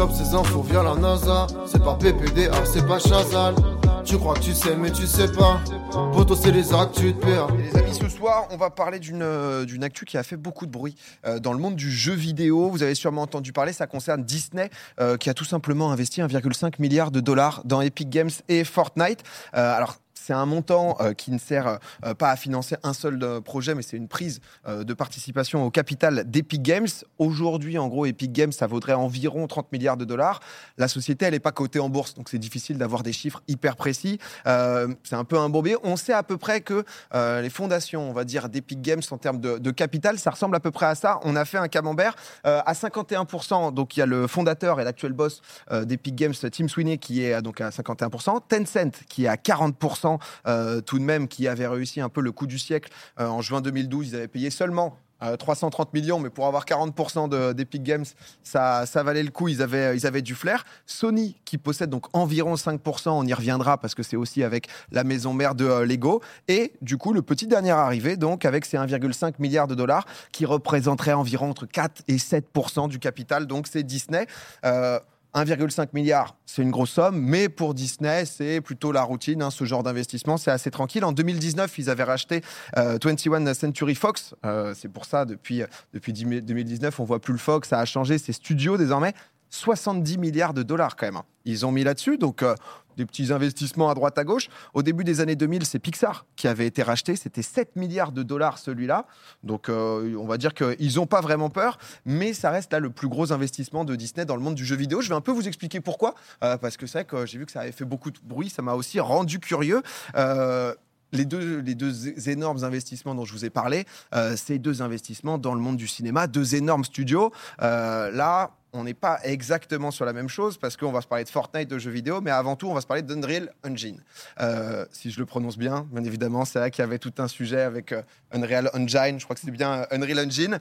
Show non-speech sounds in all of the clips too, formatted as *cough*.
infos via la NASA. C'est pas PPDA, c'est pas Chazal. Tu crois que tu sais, mais tu sais pas. C'est les les amis, ce soir, on va parler d'une euh, actu qui a fait beaucoup de bruit euh, dans le monde du jeu vidéo. Vous avez sûrement entendu parler, ça concerne Disney, euh, qui a tout simplement investi 1,5 milliard de dollars dans Epic Games et Fortnite. Alors, c'est un montant euh, qui ne sert euh, pas à financer un seul euh, projet, mais c'est une prise de participation au capital d'Epic Games. Aujourd'hui, en gros, Epic Games, ça vaudrait environ 30 milliards de dollars. La société, elle n'est pas cotée en bourse, donc c'est difficile d'avoir des chiffres hyper précis. C'est un peu un. On sait à peu près que les fondations, on va dire, d'Epic Games en termes de, capital, ça ressemble à peu près à ça. On a fait un camembert à 51%. Donc, il y a le fondateur et l'actuel boss d'Epic Games, Tim Sweeney, qui est donc à 51%. Tencent, qui est à 40% euh, tout de même, qui avait réussi un peu le coup du siècle euh, en juin 2012. Ils avaient payé seulement euh, 330 millions, mais pour avoir 40% de- d'Epic Games, ça, ça valait le coup. Ils avaient, ils du flair. Sony, qui possède donc environ 5%, on y reviendra parce que c'est aussi avec la maison mère de euh, Lego. Et du coup, le petit dernier arrivé, donc avec ses 1,5 milliard de dollars, qui représenterait environ entre 4 et 7% du capital. Donc c'est Disney. Euh, 1,5 milliard, c'est une grosse somme, mais pour Disney, c'est plutôt la routine, hein, ce genre d'investissement, c'est assez tranquille. En 2019, ils avaient racheté euh, 21 Century Fox, Euh, c'est pour ça, depuis, depuis 10 2019, on voit plus le Fox, ça a changé, c'est studio désormais, 70 milliards de dollars quand même. hein. Ils ont mis là-dessus, donc euh, des petits investissements à droite à gauche. Au début des années 2000, c'est Pixar qui avait été racheté, c'était 7 milliards de dollars celui-là, donc euh, on va dire qu'ils n'ont pas vraiment peur, mais ça reste là le plus gros investissement de Disney dans le monde du jeu vidéo. Je vais un peu vous expliquer pourquoi, euh, parce que c'est vrai que j'ai vu que ça avait fait beaucoup de bruit, ça m'a aussi rendu curieux. Les deux, énormes investissements dont je vous ai parlé, euh, c'est deux investissements dans le monde du cinéma, deux énormes studios. Euh, là, on n'est pas exactement sur la même chose parce qu'on va se parler de Fortnite, de jeux vidéo, mais avant tout, on va se parler d'Unreal Engine. Euh, si je le prononce bien, bien évidemment, c'est là qu'il y avait tout un sujet avec euh, Unreal Engine. Je crois que c'est bien Unreal Engine.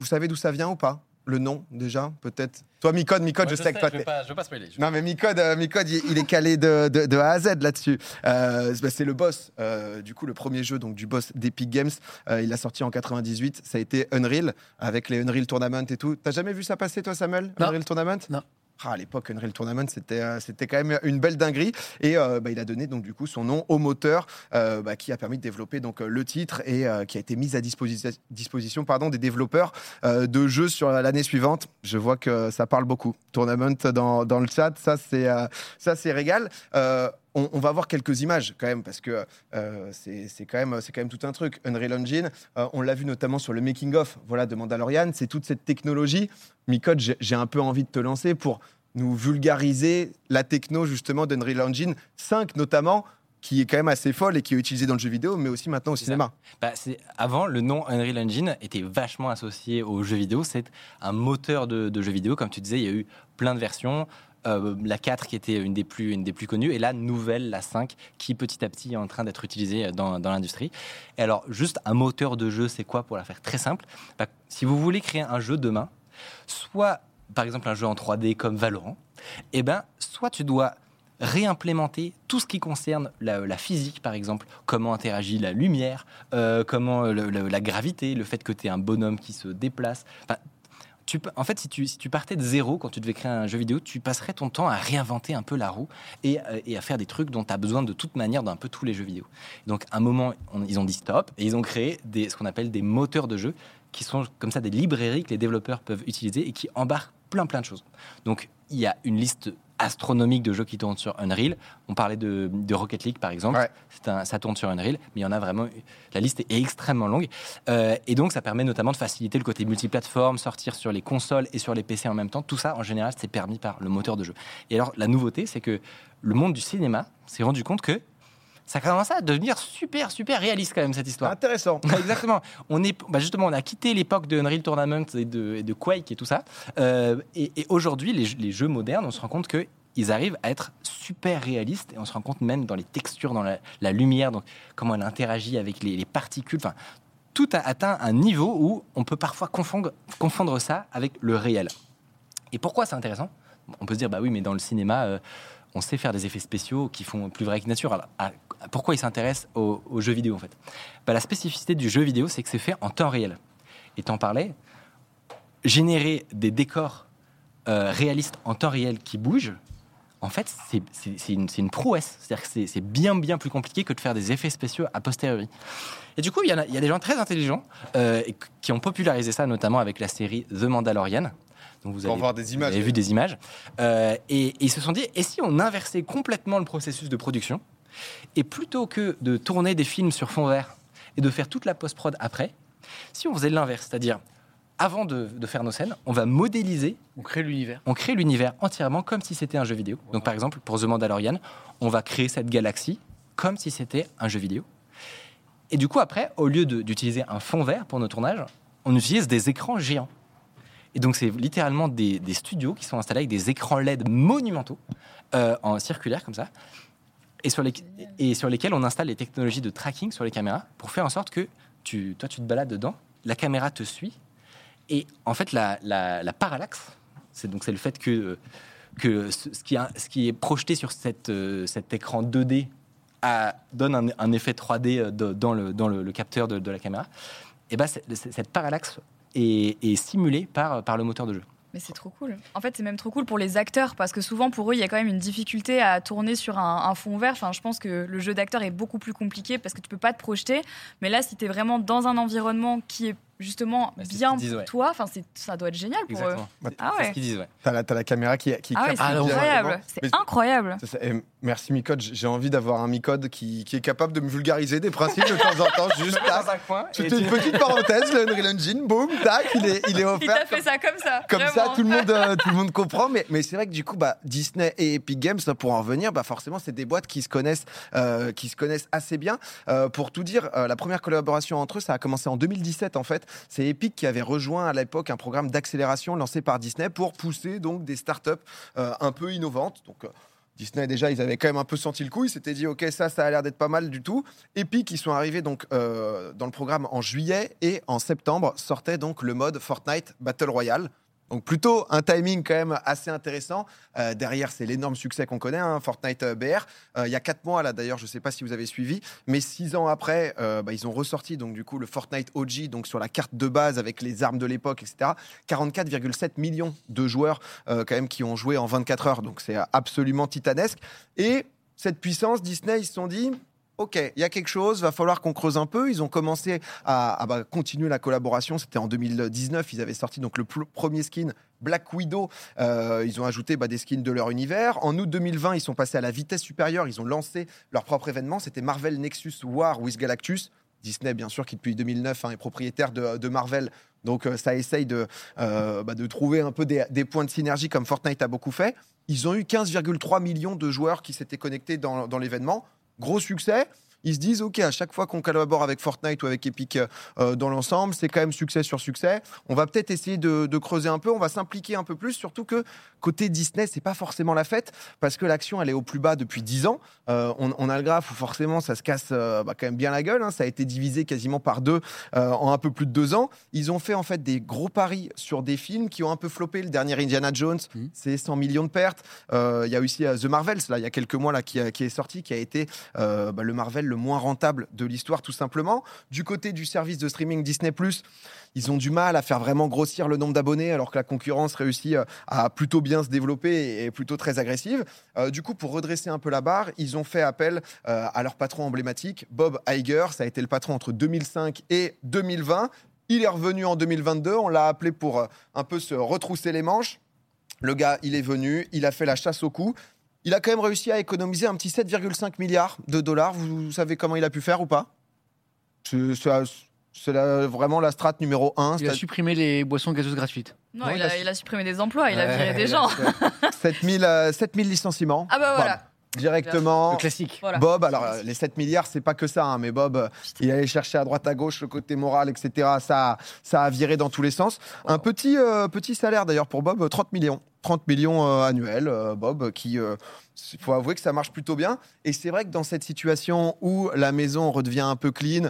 Vous savez d'où ça vient ou pas? Le nom, déjà, peut-être Toi, Micode, Micode, je sais que toi, je t'es- veux pas, spoiler. non, mais Micode, euh, Micode, il, est calé de, de- de A à Z là-dessus. Euh, c'est- bah, c'est le boss. euh, du coup, le premier jeu donc, du boss d'Epic Games, euh, il a sorti en 98. Ça a été Unreal, avec les Unreal Tournament et tout. T'as jamais vu ça passer, toi, Samuel Non. Unreal Tournament? Non. Ah, à l'époque, Unreal Tournament, c'était euh, c'était quand même une belle dinguerie. Et euh, bah, il a donné donc du coup son nom au moteur euh, bah, qui a permis de développer donc le titre et qui a été mis à disposi- disposition pardon, des développeurs de jeux sur l'année suivante. Je vois que ça parle beaucoup. Tournament dans, dans le chat, ça c'est ça c'est régal. On, on va voir quelques images quand même parce que euh, c'est quand même c'est quand même tout un truc. Unreal Engine, euh, on l'a vu notamment sur le making of voilà de Mandalorian. C'est toute cette technologie. Micode, j'ai un peu envie de te lancer pour nous vulgariser la techno justement d'Unreal Engine 5 notamment qui est quand même assez folle et qui est utilisée dans le jeu vidéo mais aussi maintenant au cinéma. Bah, avant, le nom Unreal Engine était vachement associé aux jeux vidéo. C'est un moteur de, de jeux vidéo. Comme tu disais, il y a eu plein de versions. Euh, la 4 qui était une des, plus, une des plus connues, et la nouvelle, la 5, qui petit à petit est en train d'être utilisée dans, dans l'industrie. Et alors, juste un moteur de jeu, c'est quoi pour la faire très simple? Bah, Si vous voulez créer un jeu demain, soit par exemple un jeu en 3D comme Valorant, eh ben, soit tu dois réimplémenter tout ce qui concerne la, physique, par exemple, comment interagit la lumière, euh, comment la gravité, le fait que tu es un bonhomme qui se déplace. En fait, si tu, partais de zéro quand tu devais créer un jeu vidéo, tu passerais ton temps à réinventer un peu la roue et, euh, à faire des trucs dont tu as besoin de toute manière dans un peu tous les jeux vidéo. Donc, à un moment, ils ont dit stop et ils ont créé ce qu'on appelle des moteurs de jeu qui sont comme ça des librairies que les développeurs peuvent utiliser et qui embarquent plein plein de choses. Donc, il y a une liste astronomique de jeux qui tournent sur Unreal. On parlait de, de Rocket League, par exemple. Ouais. C'est un- ça tourne sur Unreal, mais il y en a vraiment. La liste est extrêmement longue. Euh, et donc, ça permet notamment de faciliter le côté multiplateforme, sortir sur les consoles et sur les PC en même temps. Tout ça, en général, c'est permis par le moteur de jeu. Et alors, la nouveauté, c'est que le monde du cinéma s'est rendu compte que ça commençait à devenir super, super réaliste quand même, cette histoire. Intéressant. *laughs* Exactement. On est, bah justement, on a quitté l'époque de Unreal Tournament et de, et de Quake et tout ça. Euh, et et aujourd'hui, les, les jeux modernes, on se rend compte que ils arrivent à être super réalistes et on se rend compte même dans les textures, dans la, la lumière, donc comment elle interagit avec les, les particules. Enfin, tout a atteint un niveau où on peut parfois confondre, confondre ça avec le réel. Et pourquoi c'est intéressant? On peut se dire, bah oui, mais dans le cinéma, euh, on sait faire des effets spéciaux qui font plus vrai que nature. Alors, pourquoi ils s'intéressent aux, aux jeux vidéo en fait? Bah, La spécificité du jeu vidéo, c'est que c'est fait en temps réel. Et t'en parlais, générer des décors euh, réaliste en temps réel qui bouge, en fait, c'est- une, prouesse. C'est-à-dire que c'est- bien, bien plus compliqué que de faire des effets spéciaux a posteriori. Et du coup, il y, a, des gens très intelligents euh, qui ont popularisé ça, notamment avec la série The Mandalorian. Donc vous Pour avez, voir des vous images. avez vu des images. Euh, et, et ils se sont dit, et si on inversait complètement le processus de production Et plutôt que de tourner des films sur fond vert et de faire toute la post-prod après, si on faisait l'inverse, c'est-à-dire avant de, de faire nos scènes, on va modéliser On crée l'univers. on crée l'univers entièrement comme si c'était un jeu vidéo. Donc par exemple, pour The Mandalorian, on va créer cette galaxie comme si c'était un jeu vidéo. Et du coup, après, au lieu d'utiliser un fond vert pour nos tournages, on utilise des écrans géants. Et donc c'est littéralement des, studios qui sont installés avec des écrans LED monumentaux, euh, en circulaire comme ça, et sur, lesquels on installe les technologies de tracking sur les caméras pour faire en sorte que toi tu te balades dedans, la caméra te suit, et en fait la, la, la parallaxe, c'est donc c'est le fait que, que ce, qui, est projeté sur euh, cet écran 2D a- donne un, effet 3D euh, de- dans le, capteur de, la caméra, et ben c'est- c'est- cette parallaxe est, est simulée par, par le moteur de jeu. Mais c'est trop cool. En fait, c'est même trop cool pour les acteurs parce que souvent pour eux, il y a quand même une difficulté à tourner sur un, un fond vert. Enfin, je pense que le jeu d'acteur est beaucoup plus compliqué parce que tu peux pas te projeter. Mais là, si tu es vraiment dans un environnement qui est justement Bah, c'est bien disent, pour ouais. toi, enfin, c'est- ça doit être génial pour eux. C'est Ah c'est ouais. ce qu'ils disent, ouais. T'as la, la caméra qui, qui Ah ouais, c'est incroyable. C'est incroyable. C'est ça. Et merci Micode, j'ai envie d'avoir un Micode qui, qui est capable de me vulgariser des principes de temps en temps, *laughs* juste un coin. Une petite parenthèse, le Unreal Engine, boum, tac, il est, il est *laughs* Il offert. t'a fait ça comme ça. Comme ça, tout le monde, euh, *laughs* tout le monde comprend. Mais, mais c'est vrai que du coup, bah, Disney et Epic Games, là, pour en revenir, bah, forcément, c'est des boîtes qui se connaissent, euh, qui se connaissent assez bien. Euh, pour tout dire, euh, la première collaboration entre eux, ça a commencé en 2017 en fait. C'est Epic qui avait rejoint à l'époque un programme d'accélération lancé par Disney pour pousser donc des startups euh, un peu innovantes. Donc euh, Disney déjà, ils avaient quand même un peu senti le coup. Ils s'étaient dit, ok, ça, ça a l'air d'être pas mal du tout. Epic, ils sont arrivés donc euh, dans le programme en juillet et en septembre sortait donc le mode Fortnite Battle Royale. Donc plutôt un timing quand même assez intéressant. Euh, derrière, c'est l'énorme succès qu'on connaît, hein, Fortnite euh, BR. Euh, il y a quatre mois là, d'ailleurs, je ne sais pas si vous avez suivi, mais six ans après, bah, ils ont ressorti donc du coup le Fortnite OG, donc sur la carte de base avec les armes de l'époque, etc. 44,7 millions de joueurs quand même qui ont joué en 24 heures, donc c'est absolument titanesque. Et cette puissance, Disney, ils se sont dit. Ok, il y a quelque chose, va falloir qu'on creuse un peu. Ils ont commencé à, bah, continuer la collaboration. C'était en 2019, ils avaient sorti donc le premier skin Black Widow. Euh, ils ont ajouté bah, des skins de leur univers. En août 2020, ils sont passés à la vitesse supérieure. Ils ont lancé leur propre événement. C'était Marvel Nexus War with Galactus. Disney, bien sûr, qui depuis 2009 hein, est propriétaire de, Marvel. Donc euh, ça essaye de, euh, bah, de trouver un peu des, points de synergie comme Fortnite a beaucoup fait. Ils ont eu 15,3 millions de joueurs qui s'étaient connectés dans l'événement. Gros succès. Ils se disent, OK, à chaque fois qu'on collabore avec Fortnite ou avec Epic euh, dans l'ensemble, c'est quand même succès sur succès. On va peut-être essayer de, de creuser un peu, on va s'impliquer un peu plus, surtout que côté Disney, c'est pas forcément la fête, parce que l'action, elle est au plus bas depuis 10 ans. Euh, on, on, a le graphe où forcément, ça se casse euh, bah, quand même bien la gueule. Hein. Ça a été divisé quasiment par deux euh, en un peu plus de deux ans. Ils ont fait en fait des gros paris sur des films qui ont un peu floppé. Le dernier Indiana Jones, mmh. c'est 100 millions de pertes. Euh, Il y a aussi The Marvels, là, il y a quelques mois, là, qui, qui est sorti, qui a été bah, le Marvel le moins rentable de l'histoire, tout simplement. Du côté du service de streaming Disney, ils ont du mal à faire vraiment grossir le nombre d'abonnés, alors que la concurrence réussit euh, à plutôt bien se développer et plutôt très agressive. Euh, du coup, pour redresser un peu la barre, ils ont fait appel euh, à leur patron emblématique, Bob Iger. Ça a été le patron entre 2005 et 2020. Il est revenu en 2022. On l'a appelé pour un peu se retrousser les manches. Le gars, il est venu, il a fait la chasse au cou. Il a quand même réussi à économiser un petit 7,5 milliards de dollars. Vous, vous, savez comment il a pu faire ou pas? C'est vraiment la strate numéro 1. Il a supprimé les boissons gazeuses gratuites. Non, non il, il, a, il, a, supprimé des emplois, il a viré des gens. 7000, euh, 7000 licenciements. Ah bah voilà. Bon, directement. Le classique. Voilà. Bob, alors euh, les 7 milliards, c'est pas que ça, hein, mais Bob, il allait chercher à droite à gauche le côté moral, etc. Ça, ça a viré dans tous les sens. Wow. Un petit, euh, petit salaire d'ailleurs pour Bob, 30 millions. 30 millions euh, annuels, Bob, qui, il faut avouer que ça marche plutôt bien. Et c'est vrai que dans cette situation où la maison redevient un peu clean,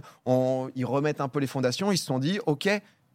ils remettent un peu les fondations, ils se sont dit, OK,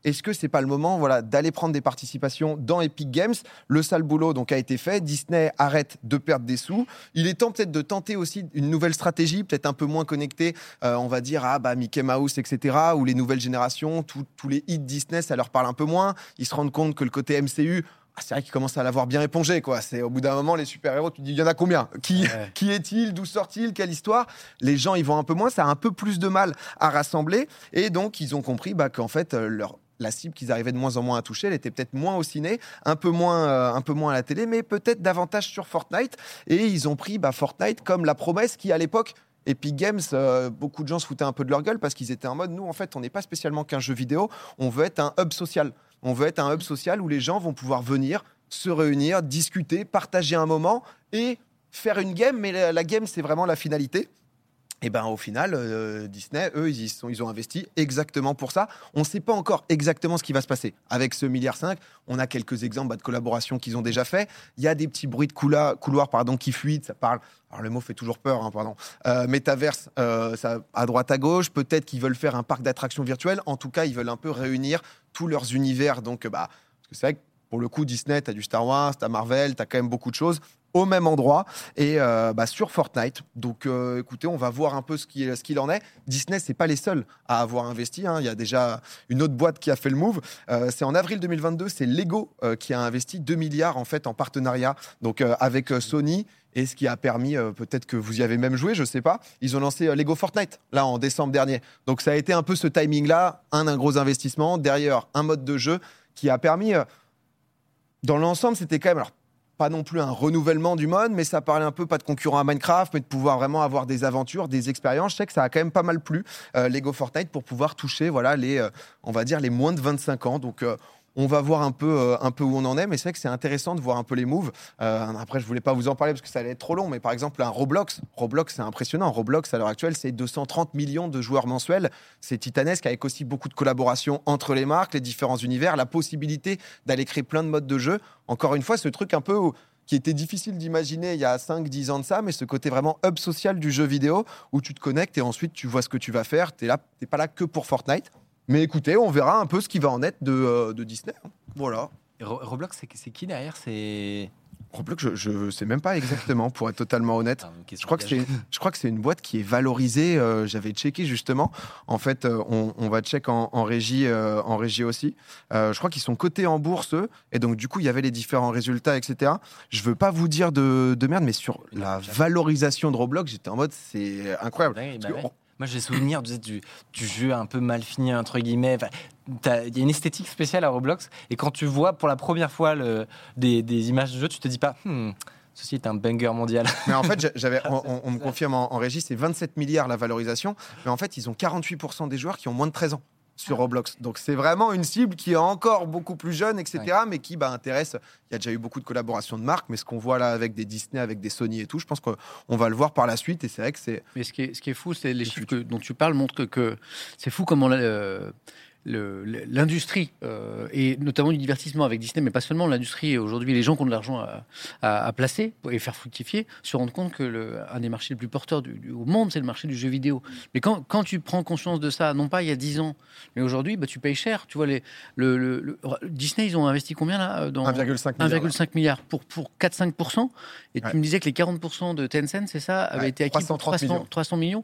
est-ce que c'est pas le moment voilà, d'aller prendre des participations dans Epic Games? Le sale boulot donc, a été fait. Disney arrête de perdre des sous. Il est temps peut-être de tenter aussi une nouvelle stratégie, peut-être un peu moins connectée, euh, on va dire, à bah, Mickey Mouse, etc., où les nouvelles générations, tous les hits Disney, ça leur parle un peu moins. Ils se rendent compte que le côté MCU, ah, c'est vrai qu'ils commencent à l'avoir bien épongé. Quoi. C'est au bout d'un moment, les super-héros, tu te dis, il y en a combien? Qui, Ouais. *laughs* qui est-il? D'où sort-il? Quelle histoire? Les gens, ils vont un peu moins. Ça a un peu plus de mal à rassembler. Et donc, ils ont compris bah, qu'en fait, euh, leur la cible qu'ils arrivaient de moins en moins à toucher, elle était peut-être moins au ciné, un peu moins, euh, un peu moins à la télé, mais peut-être davantage sur Fortnite. Et ils ont pris bah, Fortnite comme la promesse qui, à l'époque, Epic Games, euh, beaucoup de gens se foutaient un peu de leur gueule parce qu'ils étaient en mode, nous, en fait, on n'est pas spécialement qu'un jeu vidéo, on veut être un hub social. On veut être un hub social où les gens vont pouvoir venir, se réunir, discuter, partager un moment et faire une game, mais la, la game, c'est vraiment la finalité. Et ben au final, euh, Disney, eux, ils, ont investi exactement pour ça. On ne sait pas encore exactement ce qui va se passer. Avec ce milliard 5, on a quelques exemples bah, de collaborations qu'ils ont déjà fait. Il y a des petits bruits de couloirs pardon, qui fuitent, ça parle. Alors le mot fait toujours peur, hein, pardon. Euh, métaverse, euh, ça, à droite à gauche. Peut-être qu'ils veulent faire un parc d'attractions virtuelles. En tout cas, ils veulent un peu réunir tous leurs univers. Donc, bah, c'est vrai que pour le coup, Disney, tu as du Star Wars, tu as Marvel, tu as quand même beaucoup de choses au même endroit et euh, bah, sur Fortnite. Donc euh, écoutez, on va voir un peu ce qu'il ce qu'il en est. Disney, c'est pas les seuls à avoir investi. hein. Il y a déjà une autre boîte qui a fait le move. Euh, c'est en avril 2022, c'est Lego qui a investi 2 milliards en fait en partenariat donc avec Sony. Et ce qui a permis, peut-être que vous y avez même joué, je sais pas, ils ont lancé Lego Fortnite, là, en décembre dernier. Donc ça a été un peu ce timing-là, un, gros investissement, derrière un mode de jeu qui a permis, dans l'ensemble, c'était quand même, pas non plus un renouvellement du mode, mais ça parlait un peu pas de concurrent à Minecraft, mais de pouvoir vraiment avoir des aventures, des expériences. Je sais que ça a quand même pas mal plu, euh, Lego Fortnite, pour pouvoir toucher, voilà, les, euh, on va dire, les moins de 25 ans. Donc, euh, on va voir un peu, euh, un peu où on en est, mais c'est vrai que c'est intéressant de voir un peu les moves. Euh, après, je voulais pas vous en parler parce que ça allait être trop long, mais par exemple, un Roblox, Roblox, c'est impressionnant. Roblox, à l'heure actuelle, c'est 230 millions de joueurs mensuels. C'est titanesque, avec aussi beaucoup de collaborations entre les marques, les différents univers, la possibilité d'aller créer plein de modes de jeu. Encore une fois, ce truc un peu qui était difficile d'imaginer il y a 5-10 ans de ça, mais ce côté vraiment hub social du jeu vidéo où tu te connectes et ensuite tu vois ce que tu vas faire. Tu n'es pas là que pour Fortnite. Mais écoutez, on verra un peu ce qui va en être de, euh, de Disney. hein. Voilà. Roblox, c'est qui derrière? C'est. Roblox, je, je sais même pas exactement, pour être totalement honnête. Je crois, que je crois que c'est une boîte qui est valorisée. euh, j'avais checké justement. En fait, euh, on, on va check en, en régie, euh, en régie aussi. Euh, je crois qu'ils sont cotés en bourse, eux, et donc du coup, il y avait les différents résultats, etc. Je veux pas vous dire de, de merde, mais sur la valorisation de Roblox, j'étais en mode c'est incroyable. Ouais, Moi, j'ai souvenir du, du jeu un peu mal fini, entre guillemets. Enfin, Il y a une esthétique spéciale à Roblox. Et quand tu vois pour la première fois le, des, des images de jeu, tu te dis pas, Hmm, ceci est un banger mondial. Mais en fait, *laughs* j'a- j'avais, on, on- on me confirme en, en régie, c'est 27 milliards la valorisation. Mais en fait, ils ont 48% des joueurs qui ont moins de 13 ans sur Roblox. Donc c'est vraiment une cible qui est encore beaucoup plus jeune, etc. Mais qui bah, intéresse. Il y a déjà eu beaucoup de collaborations de marques, mais ce qu'on voit là avec des Disney, avec des Sony et tout, je pense qu'on va le voir par la suite. Et c'est vrai que c'est. Mais ce qui est, ce qui est fou, c'est les chiffres que- dont tu parles montrent que, que c'est fou comment euh, l'industrie, euh, et notamment du divertissement avec Disney, mais pas seulement l'industrie, aujourd'hui, les gens qui ont de l'argent à, à- à placer et faire fructifier, se rendent compte que le, un des marchés les plus porteurs du, du- au monde, c'est le marché du jeu vidéo. Mais quand, quand tu prends conscience de ça, non pas il y a 10 ans, mais aujourd'hui, bah, tu payes cher. Tu vois, les, le, le- le- Disney, ils ont investi combien là dans 1,5 milliard. 1,5 milliard pour, pour 4-5%. Et Ouais. tu me disais que les 40% de Tencent, c'est ça, avaient Ouais, été acquis pour 330 300, millions. 300 millions.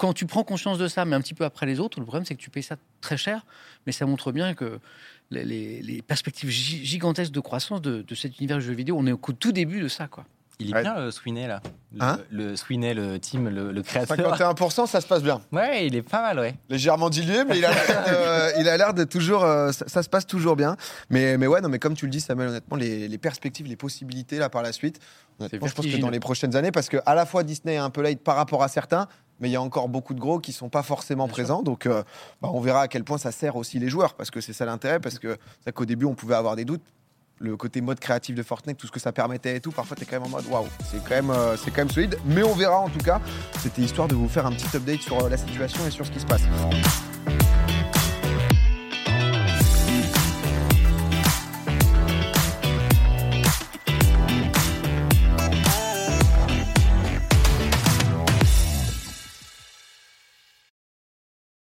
Quand tu prends conscience de ça, mais un petit peu après les autres, le problème, c'est que tu payes ça très cher. Mais ça montre bien que les, les- les perspectives gi- gigantesques de croissance de, de cet univers du jeu vidéo, on est au tout début de ça. Quoi. Il est Ouais. bien le Sweeney là. Le, Hein le Sweeney, le team, le, le créateur. 51%, ça se passe bien. Ouais, il est pas mal, ouais. légèrement dilué, mais il a l'air de, toujours. euh, ça, ça se passe toujours bien. Mais, mais ouais, non, mais comme tu le dis, Samuel, honnêtement, les, les perspectives, les possibilités là par la suite, je pense que dans les prochaines années, parce que à la fois Disney est un peu late par rapport à certains, mais il y a encore beaucoup de gros qui sont pas forcément Bien sûr. présents. Donc, euh, bah, on verra à quel point ça sert aussi les joueurs, parce que c'est ça l'intérêt, parce que c'est vrai qu'au début, on pouvait avoir des doutes. Le côté mode créatif de Fortnite, tout ce que ça permettait et tout, parfois t'es quand même en mode waouh, c'est quand même, euh, c'est quand même solide. Mais on verra en tout cas. C'était histoire de vous faire un petit update sur euh, la situation et sur ce qui se passe.